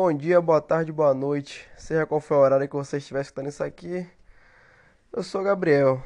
Bom dia, boa tarde, boa noite. Seja qual for o horário que você estiver escutando isso aqui. Eu sou Gabriel.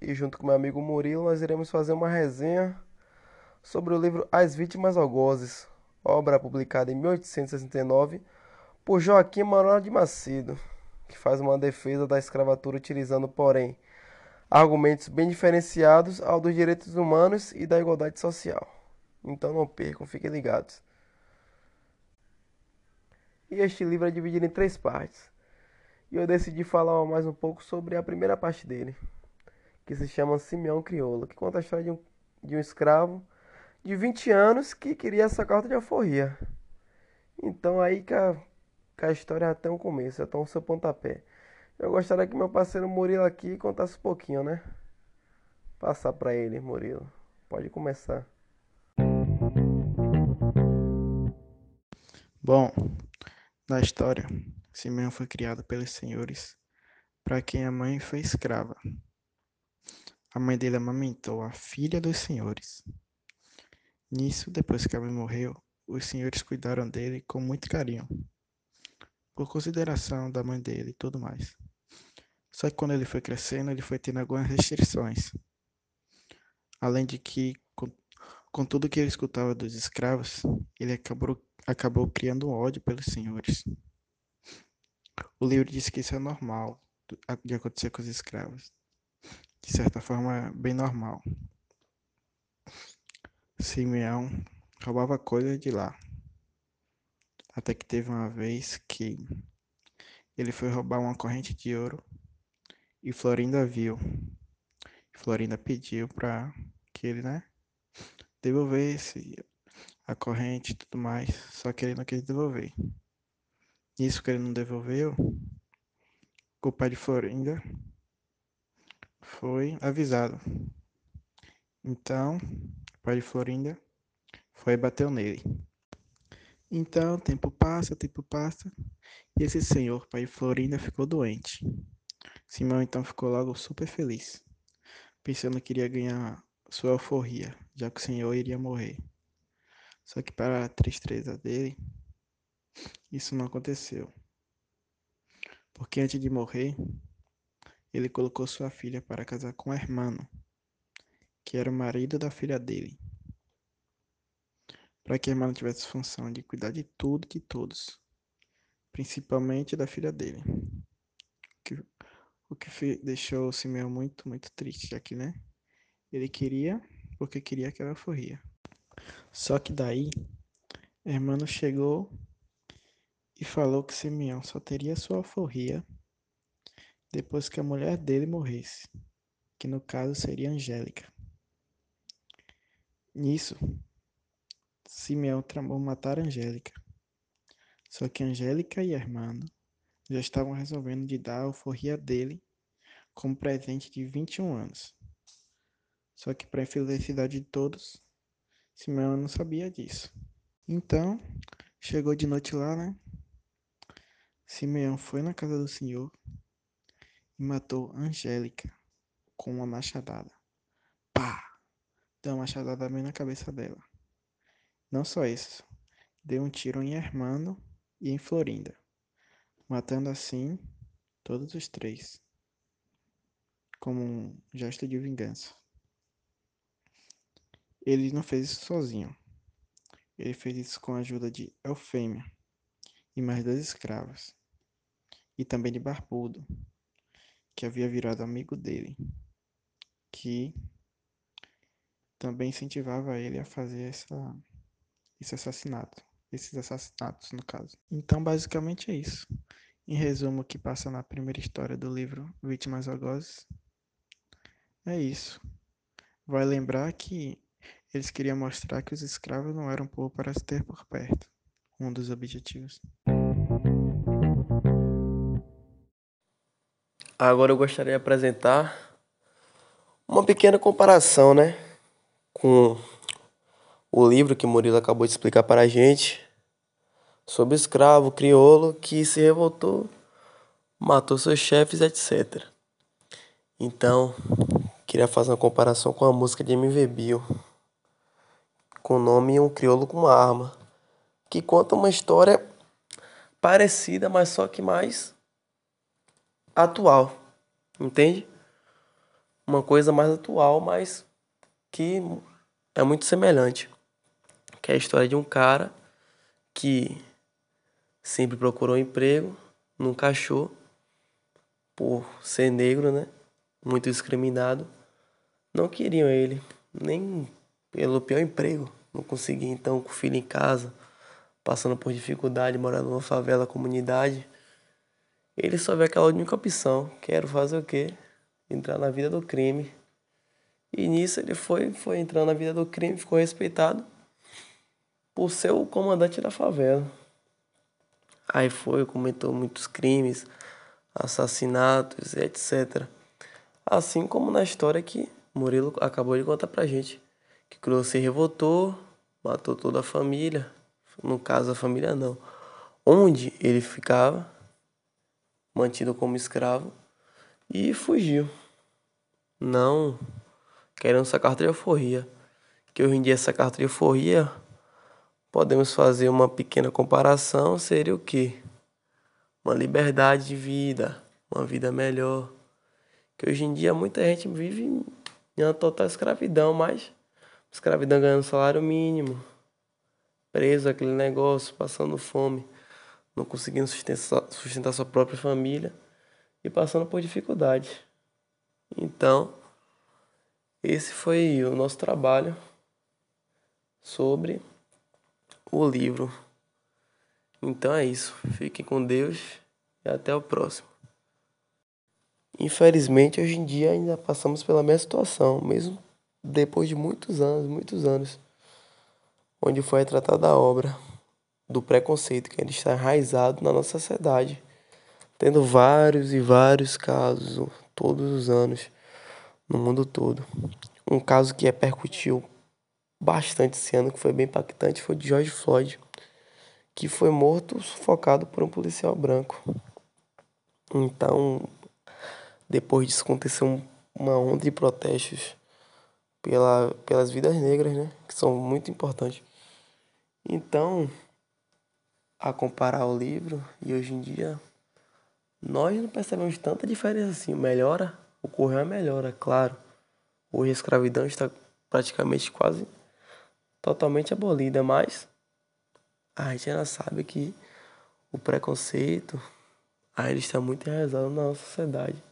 E junto com meu amigo Murilo, nós iremos fazer uma resenha sobre o livro As Vítimas Algozes, obra publicada em 1869 por Joaquim Manuel de Macedo, que faz uma defesa da escravatura utilizando, porém, argumentos bem diferenciados ao dos direitos humanos e da igualdade social. Então não percam, fiquem ligados. E este livro é dividido em três partes. E eu decidi falar mais um pouco sobre a primeira parte dele, que se chama Simeão Crioulo, que conta a história de um, de um escravo de 20 anos que queria essa carta de alforria. Então aí que a, que a história até o começo, até o seu pontapé. Eu gostaria que meu parceiro Murilo aqui contasse um pouquinho, né? Passar para ele, Murilo. Pode começar. Bom, na história, Simeão foi criado pelos senhores, para quem a mãe foi escrava. A mãe dele amamentou a filha dos senhores. Nisso, depois que a mãe morreu, os senhores cuidaram dele com muito carinho, por consideração da mãe dele e tudo mais. Só que quando ele foi crescendo, ele foi tendo algumas restrições. Além de que, com, com tudo que ele escutava dos escravos, ele acabou acabou criando ódio pelos senhores. O livro diz que isso é normal de acontecer com os escravos. De certa forma, bem normal. Simeão roubava coisas de lá. Até que teve uma vez que ele foi roubar uma corrente de ouro e Florinda viu. Florinda pediu para que ele, né, devolvesse a corrente e tudo mais, só que ele não devolver. Isso que ele não devolveu, o pai de Florinda foi avisado. Então, o pai de Florinda foi e bateu nele. Então, tempo passa, tempo passa, e esse senhor, pai de Florinda, ficou doente. Simão então ficou logo super feliz, pensando que iria ganhar sua alforria, já que o senhor iria morrer. Só que para a tristeza dele, isso não aconteceu. Porque antes de morrer, ele colocou sua filha para casar com o hermano, que era o marido da filha dele. Para que o hermano tivesse função de cuidar de tudo e de todos, principalmente da filha dele. O que deixou o Simeão muito, muito triste, que, né? Ele queria, porque queria que ela forria. Só que daí, Hermano chegou e falou que Simeão só teria sua alforria depois que a mulher dele morresse, que no caso seria Angélica. Nisso, Simeão tramou matar Angélica. Só que Angélica e Hermano já estavam resolvendo de dar a alforria dele como presente de 21 anos. Só que, para infelicidade de todos, Simeão não sabia disso. Então, chegou de noite lá, né? Simeão foi na casa do senhor e matou Angélica com uma machadada. Pá! Deu uma machadada bem na cabeça dela. Não só isso, deu um tiro em Hermano e em Florinda, matando assim todos os três, como um gesto de vingança. Ele não fez isso sozinho. Ele fez isso com a ajuda de Eufêmia e mais dois escravos, e também de Barbudo, que havia virado amigo dele, que também incentivava ele a fazer essa, esse assassinato, esses assassinatos no caso. Então, basicamente é isso. Em resumo, o que passa na primeira história do livro Vítimas Algozes é isso. Vai lembrar que eles queriam mostrar que os escravos não eram povo para se ter por perto, um dos objetivos. Agora eu gostaria de apresentar uma pequena comparação, né, com o livro que Murilo acabou de explicar para a gente sobre o escravo crioulo que se revoltou, matou seus chefes, etc. Então, queria fazer uma comparação com a música de MV Bill com o nome Um Crioulo com uma Arma, que conta uma história parecida, mas só que mais atual, entende? Uma coisa mais atual, mas que é muito semelhante. Que é a história de um cara que sempre procurou um emprego, nunca achou, por ser negro, né? Muito discriminado. Não queriam ele, nem pelo pior emprego. Não conseguia então com o filho em casa, passando por dificuldade, morando numa favela, comunidade. Ele só vê aquela única opção, quero fazer o quê? Entrar na vida do crime. E nisso ele foi, foi entrando na vida do crime, ficou respeitado por ser o comandante da favela. Aí foi, comentou muitos crimes, assassinatos, etc. Assim como na história que Murilo acabou de contar pra gente, que Cruz se revoltou, matou toda a família, no caso a família não, onde ele ficava, mantido como escravo, e fugiu. Não querendo essa carta de alforria, que hoje em dia essa carta de alforria podemos fazer uma pequena comparação, seria o quê? Uma liberdade de vida, uma vida melhor. Que hoje em dia muita gente vive em uma total escravidão, mas escravidão ganhando salário mínimo, preso aquele negócio, passando fome, não conseguindo sustentar, sustentar sua própria família e passando por dificuldade. Então, esse foi o nosso trabalho sobre o livro. Então é isso. Fiquem com Deus e até o próximo. Infelizmente, hoje em dia ainda passamos pela mesma situação, mesmo depois de muitos anos, muitos anos, onde foi retratada a obra do preconceito que ainda está enraizado na nossa sociedade, tendo vários e vários casos todos os anos no mundo todo. Um caso que repercutiu bastante esse ano, que foi bem impactante, foi de George Floyd, que foi morto sufocado por um policial branco. Então, depois disso aconteceu um, uma onda de protestos pela, pelas vidas negras, né? Que são muito importantes. Então, a comparar o livro e hoje em dia, nós não percebemos tanta diferença assim. Melhora, ocorreu a melhora, claro. Hoje a escravidão está praticamente quase totalmente abolida, mas a gente ainda sabe que o preconceito ainda está muito enraizado na nossa sociedade.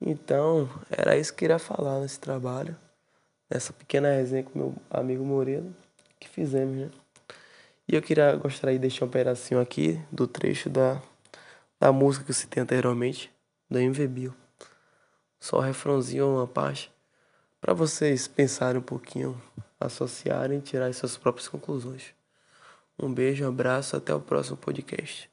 Então, era isso que eu queria falar nesse trabalho, nessa pequena resenha com meu amigo Murilo, que fizemos, né? E eu queria gostaria de deixar um pedacinho aqui do trecho da, da música que eu citei anteriormente, do MV Bill. Só o refrãozinho, uma parte, para vocês pensarem um pouquinho associarem e tirar suas próprias conclusões. Um beijo, um abraço, até o próximo podcast.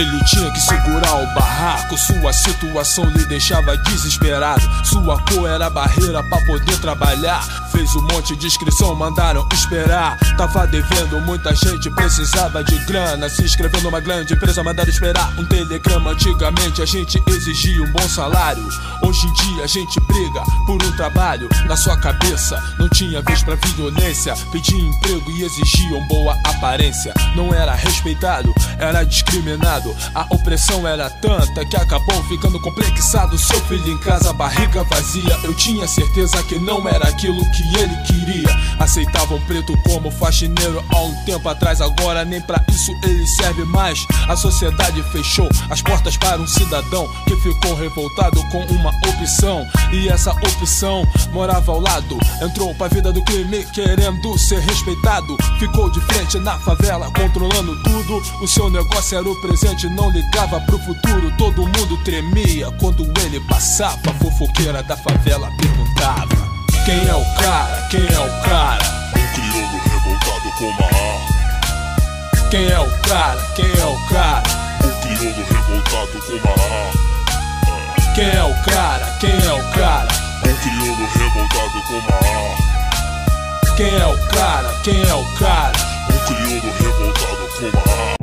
Ele tinha que segurar o barraco, sua situação lhe deixava desesperado. Sua cor era barreira para poder trabalhar. Fez um monte de inscrição, mandaram esperar. Tava devendo, muita gente precisava de grana. Se inscreveu numa grande empresa, mandaram esperar um telegrama. Antigamente a gente exigia um bom salário. Hoje em dia a gente briga por um trabalho. Na sua cabeça não tinha vez pra violência. Pedia emprego e exigiam boa aparência. Não era respeitado, era discriminado. A opressão era tanta que acabou ficando complexado. Seu filho em casa, barriga vazia. Eu tinha certeza que não era aquilo que ele queria. Aceitava um preto como faxineiro há um tempo atrás. Agora nem pra isso ele serve mais. A sociedade fechou as portas para um cidadão que ficou revoltado com uma opção. E essa opção morava ao lado. Entrou pra vida do crime querendo ser respeitado. Ficou de frente na favela, controlando tudo. O seu negócio era o presente, não ligava pro futuro. Todo mundo tremia quando ele passava. A fofoqueira da favela perguntava: Quem é o cara? Quem é o cara? Um crioulo revoltado com uma arma. Quem é o cara? Quem é o cara? Um crioulo revoltado com uma arma. Quem é o cara? Quem é o cara? Um crioulo revoltado com uma arma. Quem é o cara? Quem é o cara? Um crioulo revoltado com uma